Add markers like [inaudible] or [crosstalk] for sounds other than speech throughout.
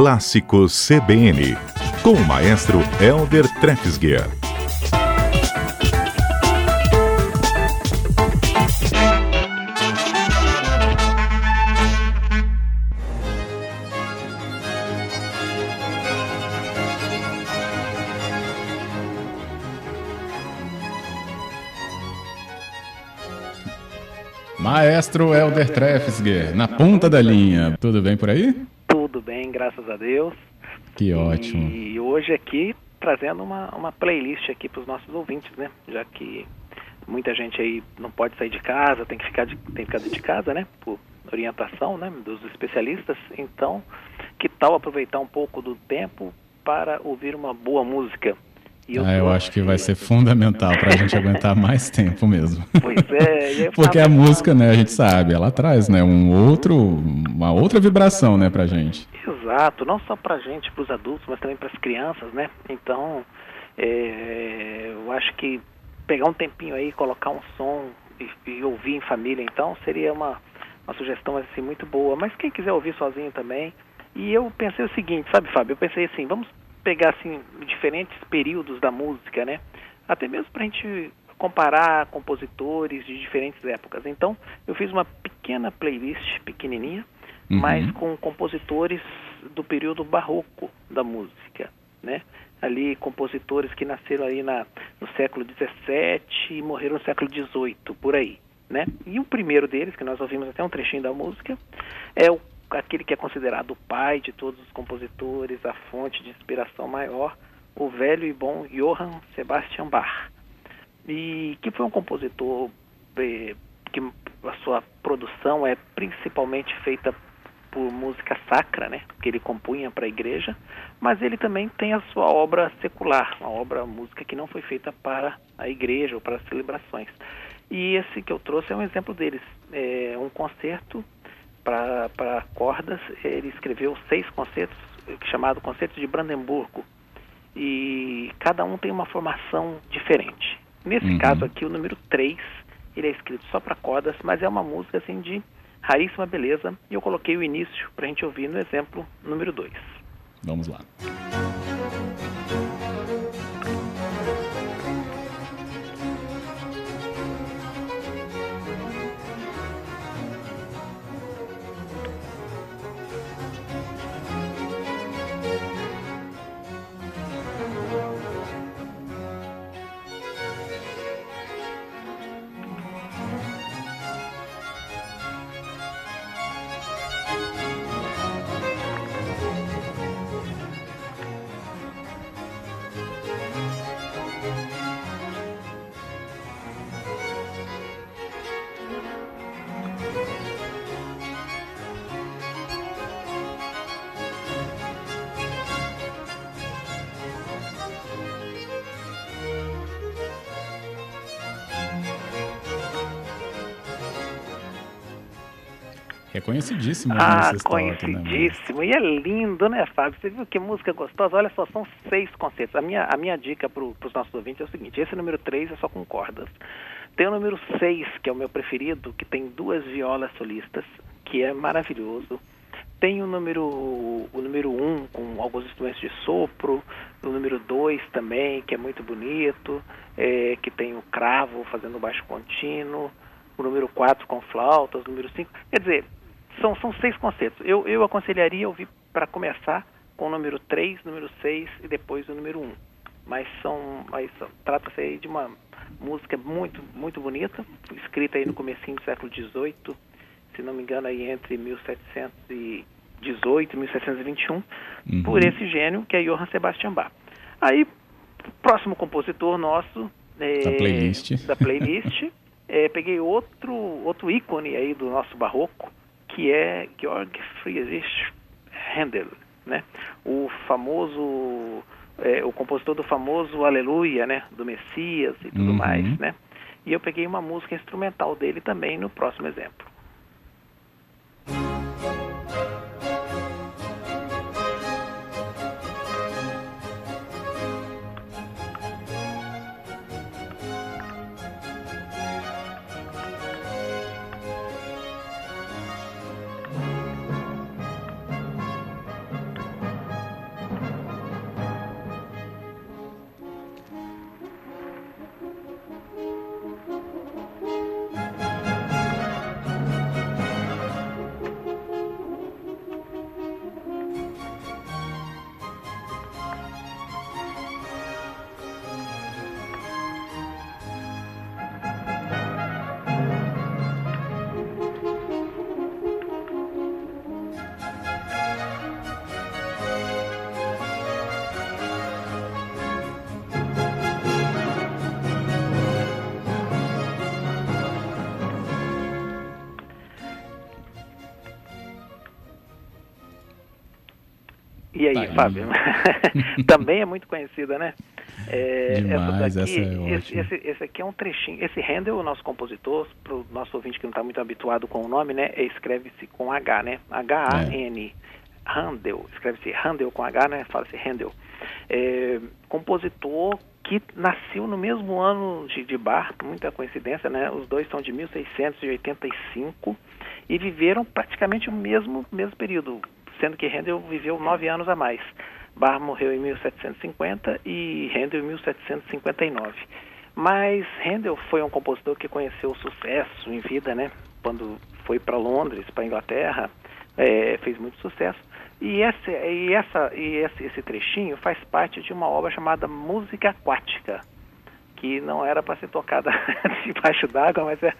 Clássicos CBN, com o maestro Elder Trefsguer. Maestro Elder Trefsguer, na ponta da linha. Tudo bem por aí? Bem, graças a Deus. Que ótimo. E hoje aqui trazendo uma, uma playlist aqui para os nossos ouvintes, né? Já que muita gente aí não pode sair de casa, tem que ficar de, tem que ficar de casa, né? Por orientação, né? Dos especialistas. Então, que tal aproveitar um pouco do tempo para ouvir uma boa música? Eu, ah, eu acho que vai ser fundamental para a gente aguentar mais [laughs] tempo mesmo. Pois é. Porque a música, né, a gente sabe, ela traz, né, um outro, uma outra vibração, né, para gente. Exato, não só para gente, para os adultos, mas também para as crianças, né. Então, é, eu acho que pegar um tempinho aí, colocar um som e, e ouvir em família, então, seria uma, uma sugestão assim muito boa. Mas quem quiser ouvir sozinho também. E eu pensei o seguinte, sabe, Fábio? Eu pensei assim, vamos pegar assim diferentes períodos da música, né? Até mesmo para a gente comparar compositores de diferentes épocas. Então, eu fiz uma pequena playlist, pequenininha, uhum. mas com compositores do período barroco da música, né? Ali compositores que nasceram aí na, no século XVII e morreram no século XVIII, por aí, né? E o primeiro deles, que nós ouvimos até um trechinho da música, é o aquele que é considerado o pai de todos os compositores, a fonte de inspiração maior, o velho e bom Johann Sebastian Bach, e que foi um compositor eh, que a sua produção é principalmente feita por música sacra, né, que ele compunha para a igreja, mas ele também tem a sua obra secular, uma obra música que não foi feita para a igreja ou para as celebrações. E esse que eu trouxe é um exemplo deles, é um concerto para cordas, ele escreveu seis concertos, chamado Concerto de Brandemburgo, e cada um tem uma formação diferente. Nesse uhum. caso aqui, o número 3, ele é escrito só para cordas, mas é uma música assim de raríssima beleza, e eu coloquei o início para a gente ouvir no exemplo número 2. Vamos lá. Reconhecidíssimo. Ah, conhecidíssimo. Né, e é lindo, né, Fábio? Você viu que música gostosa? Olha só, são seis concertos. A minha, a minha dica para os nossos ouvintes é o seguinte: esse número três é só com cordas. Tem o número seis, que é o meu preferido, que tem duas violas solistas, que é maravilhoso. Tem o número, o número um, com alguns instrumentos de sopro. O número dois também, que é muito bonito, é, que tem o cravo fazendo baixo contínuo o número 4 com flautas, o número 5. Quer dizer, são, são seis concertos. Eu, eu aconselharia ouvir para começar com o número 3, número 6 e depois o número 1. Mas são, mas trata-se aí de uma música muito, muito bonita, escrita aí no comecinho do século XVIII, se não me engano aí entre 1718 e 1721, uhum. por esse gênio que é Johann Sebastian Bach. Aí, próximo compositor nosso é, da playlist, da playlist [laughs] é, peguei outro, outro ícone aí do nosso barroco, que é Georg Friedrich Handel, né? O famoso, é, o compositor do famoso Aleluia, né? Do Messias e tudo uhum. mais, né? E eu peguei uma música instrumental dele também no próximo exemplo. E aí, tá Fábio? [laughs] Também é muito conhecida, né? É, Demais, essa, daqui, essa é esse, esse, esse, aqui é um trechinho. Esse Handel, o nosso compositor, para o nosso ouvinte que não está muito habituado com o nome, né? Escreve-se com H, né? H-A-N. É. Handel. Escreve-se Handel com H, né? Fala-se Handel. É, compositor que nasceu no mesmo ano de, de Bar, muita coincidência, né? Os dois são de 1685 e viveram praticamente o mesmo, mesmo período, sendo que Handel viveu nove anos a mais. Bar morreu em 1750 e Handel em 1759. Mas Handel foi um compositor que conheceu o sucesso em vida, né? Quando foi para Londres, para Inglaterra, é, fez muito sucesso. E, esse, e, essa, e esse, esse trechinho faz parte de uma obra chamada Música Aquática, que não era para ser tocada [laughs] debaixo d'água, mas é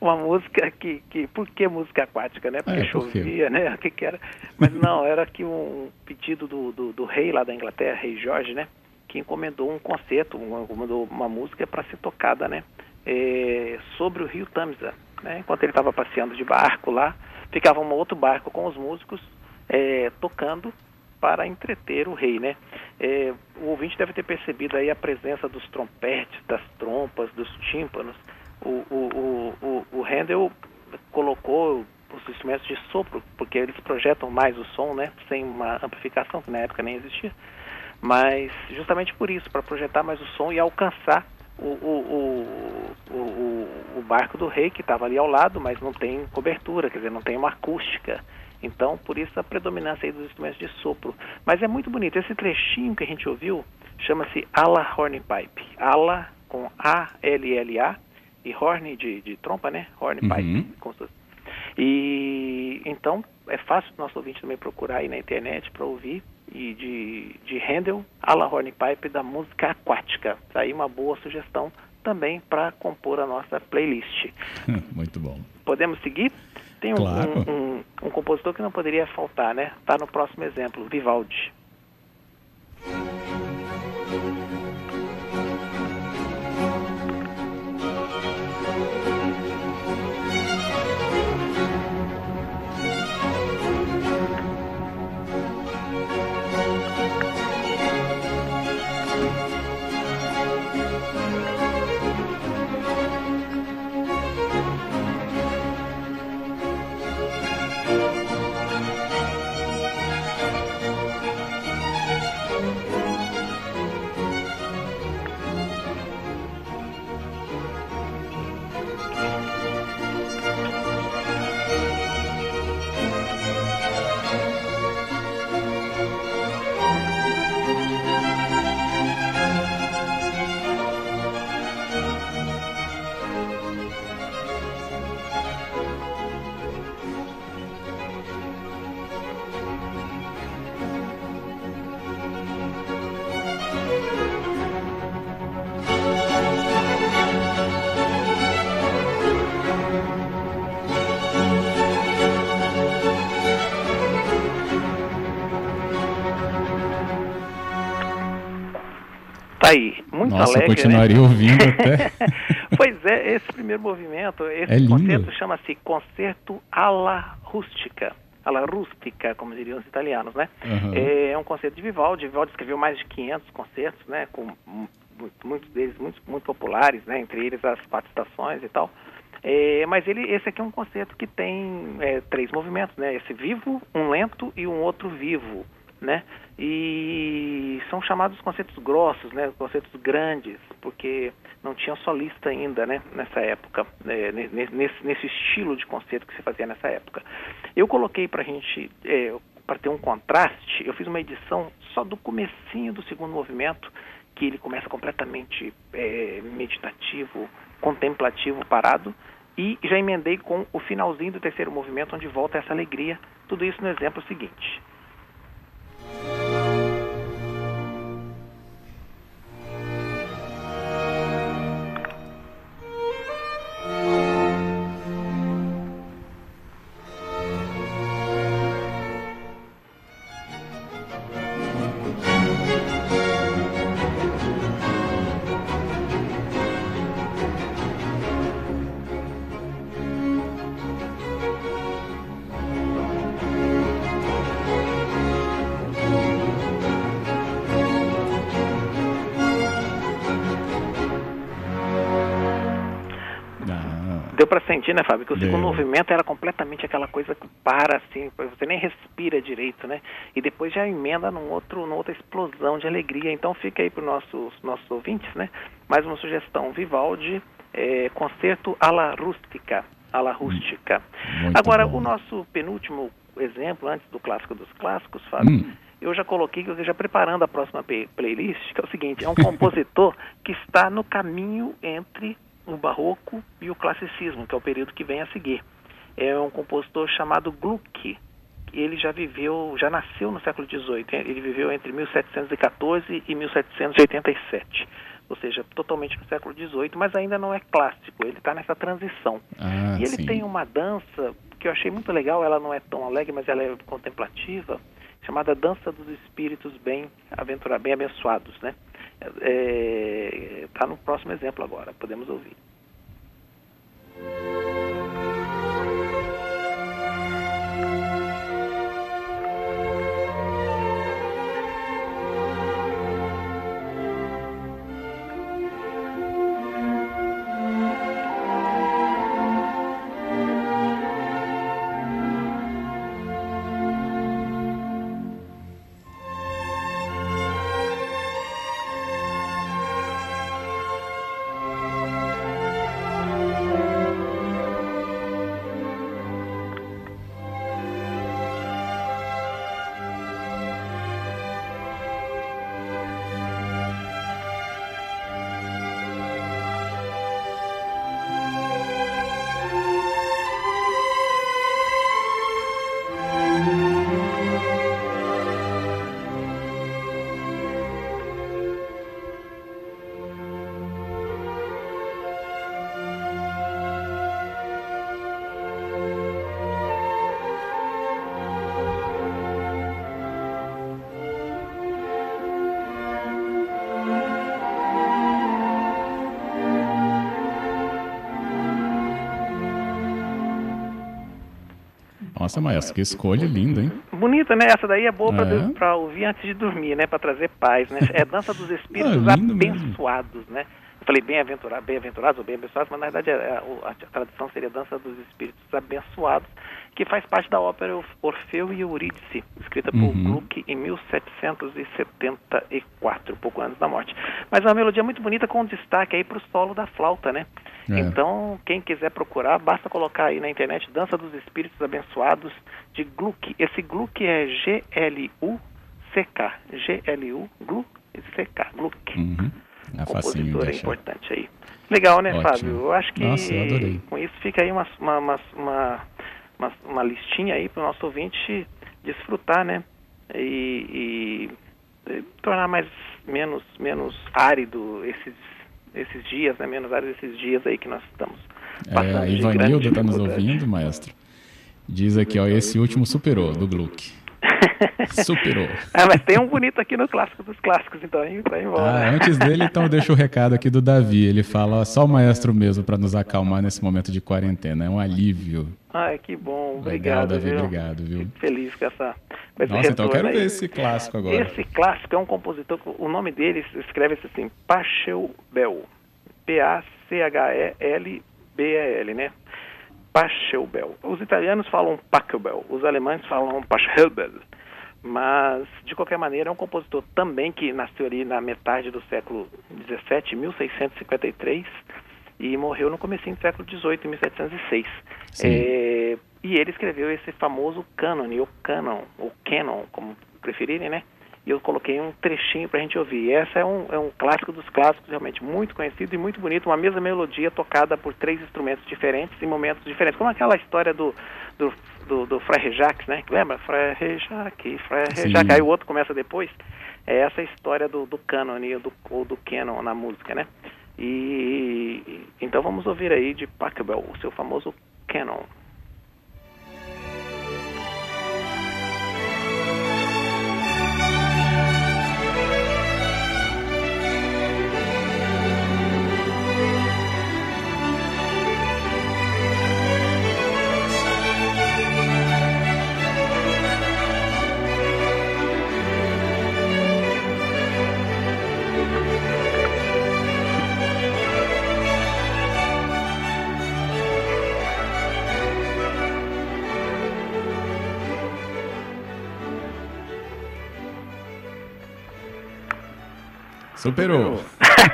uma música que, que por que música aquática, né? Porque é, chovia, né? [laughs] O que, que era? Mas não, era que um pedido do, do, do, rei lá da Inglaterra, rei Jorge, né? Que encomendou um concerto, encomendou uma música para ser tocada, né? É, sobre o rio Tamisa, né? Enquanto ele estava passeando de barco lá, ficava um outro barco com os músicos é, tocando para entreter o rei, né? É, o ouvinte deve ter percebido aí a presença dos trompetes, das trompas, dos tímpanos. O, o, o, o, Handel colocou os instrumentos de sopro, porque eles projetam mais o som, né? Sem uma amplificação, que na época nem existia. Mas justamente por isso, para projetar mais o som e alcançar o, o, o, o, o barco do rei, que estava ali ao lado, mas não tem cobertura, quer dizer, não tem uma acústica. Então, por isso a predominância dos instrumentos de sopro. Mas é muito bonito. Esse trechinho que a gente ouviu chama-se Ala Hornpipe. Ala com A-L-L-A e horn de, de trompa, né? Hornpipe. Uhum. E então é fácil o nosso ouvinte também procurar aí na internet para ouvir e de, de Handel, Ala Hornpipe da música aquática. Tá aí uma boa sugestão também para compor a nossa playlist. [laughs] Muito bom. Podemos seguir? Tem um, claro. um, um, um, compositor que não poderia faltar, né? Está no próximo exemplo, Vivaldi. Muito Nossa, alegre. Eu continuaria né? ouvindo [laughs] até. pois é, esse primeiro movimento, esse é concerto chama-se Concerto alla Rustica. Alla Rustica, como diriam os italianos, né? Uhum. É um concerto de Vivaldi. Vivaldi escreveu mais de 500 concertos, né? Com muitos deles muito, muito populares, né? Entre eles as quatro estações e tal. É, mas ele, esse aqui é um concerto que tem é, três movimentos, né? Esse vivo, um lento e um outro vivo né? E são chamados conceitos grossos, né? Conceitos grandes, porque não tinha solista ainda, né? Nessa época, né? nesse, nesse estilo de conceito que se fazia nessa época. Eu coloquei para a gente, é, para ter um contraste, eu fiz uma edição só do comecinho do segundo movimento, que ele começa completamente é, meditativo, contemplativo, parado, e já emendei com o finalzinho do terceiro movimento, onde volta essa alegria. Tudo isso no exemplo seguinte. Sentir, né, Fábio? Que o segundo Deu. movimento era completamente aquela coisa que para, assim, você nem respira direito, né? E depois já emenda num outro, numa outra explosão de alegria. Então fica aí para os nossos, nossos ouvintes, né? Mais uma sugestão, Vivaldi, é, concerto alla rústica, alla rústica. Muito Agora, bom. o nosso penúltimo exemplo, antes do clássico dos clássicos, Fábio, Hum. eu já coloquei, que eu já preparando a próxima pe- playlist, que é o seguinte, é um compositor que está no caminho entre o barroco e o classicismo, que é o período que vem a seguir. É um compositor chamado Gluck. Ele já viveu, já nasceu no século XVIII. Ele viveu entre 1714 e 1787. Ou seja, totalmente no século XVIII, mas ainda não é clássico. Ele está nessa transição. Ah, E ele sim. tem uma dança que eu achei muito legal, ela não é tão alegre, mas ela é contemplativa, chamada Dança dos Espíritos Bem Aventurados, Bem Abençoados, né? Está no próximo exemplo agora, podemos ouvir. Nossa, maestro, que escolha linda, hein? Bonita, né? Essa daí é boa É. para ouvir antes de dormir, né? Para trazer paz, né? É Dança dos [laughs] Espíritos Ah, lindo mesmo. Abençoados, né? Eu falei bem-aventurados, bem-aventurados ou bem-abençoados, mas na verdade é- é- a, a tradução seria Dança dos Espíritos Abençoados, que faz parte da ópera Orfeu e Eurídice, escrita por Uhum. Gluck em 1774, pouco antes da morte. Mas é uma melodia muito bonita com destaque aí para o solo da flauta, né? É. Então, quem quiser procurar, basta colocar aí na internet Dança dos Espíritos Abençoados de Gluck. Esse Gluck é G-L-U-C-K. G-L-U-C-K. Gluck. Uhum. É Compositor é importante aí. Legal, né, Ótimo. Fábio? Eu acho que Nossa, eu com isso fica aí uma, uma, uma, uma, uma, uma listinha aí para o nosso ouvinte desfrutar, né? E, e, e tornar mais menos, menos árido esses, esses dias, né? Menos árido esses dias aí que nós estamos passando. É, a Ivanilda está nos ouvindo, maestro. Diz aqui, ó, esse último superou, do Gluck. Superou. ah, mas tem um bonito aqui no clássico dos clássicos, então aí vai embora. Ah, antes dele, então, deixa o recado aqui do Davi. Ele fala, ó, só o maestro mesmo para nos acalmar nesse momento de quarentena. É um alívio. Ai, que bom. Legal, Obrigado, Davi, viu? obrigado, viu? Fico feliz com essa com esse Nossa, então eu quero aí. ver esse clássico agora. Esse clássico é um compositor, o nome dele escreve-se assim, Pachelbel. P-A-C-H-E-L-B-E-L, né? Pachelbel. Os italianos falam Pachelbel, os alemães falam Pachelbel. Mas, de qualquer maneira, é um compositor também que nasceu ali na metade do século XVII, 1653, e morreu no comecinho do século XVIII, em 1706. Sim. É, e ele escreveu esse famoso cânone, ou canon, ou canon, como preferirem, né? E eu coloquei um trechinho pra gente ouvir. Essa é um, é um clássico dos clássicos, realmente muito conhecido e muito bonito. Uma mesma melodia tocada por três instrumentos diferentes em momentos diferentes. Como aquela história do, do, do, do Frère Jacques, né? Lembra? Frère Jacques, Frère Sim. Jacques. Aí o outro começa depois. É essa a história do, do cânone ou do, ou do canon na música, né? E então vamos ouvir aí de Pachelbel, o seu famoso canon. Superou.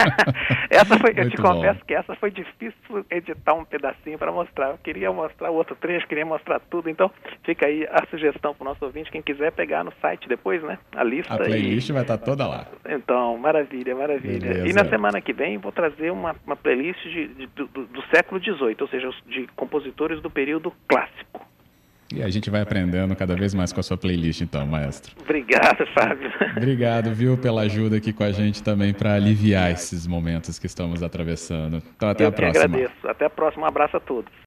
[laughs] essa foi, eu te confesso que essa foi difícil editar um pedacinho para mostrar. Eu queria mostrar o outro trecho, queria mostrar tudo. Então, fica aí a sugestão para o nosso ouvinte, quem quiser pegar no site depois, né? A lista. A playlist e... vai estar tá toda lá. Então, maravilha, maravilha. Beleza. E na semana que vem vou trazer uma, uma playlist de, de, do, do século XVIII, ou seja, de compositores do período clássico. E a gente vai aprendendo cada vez mais com a sua playlist, então, maestro. Obrigado, Fábio. Obrigado, viu, pela ajuda aqui com a gente também para aliviar esses momentos que estamos atravessando. Então, até Eu a próxima. agradeço. Até a próxima. Um abraço a todos.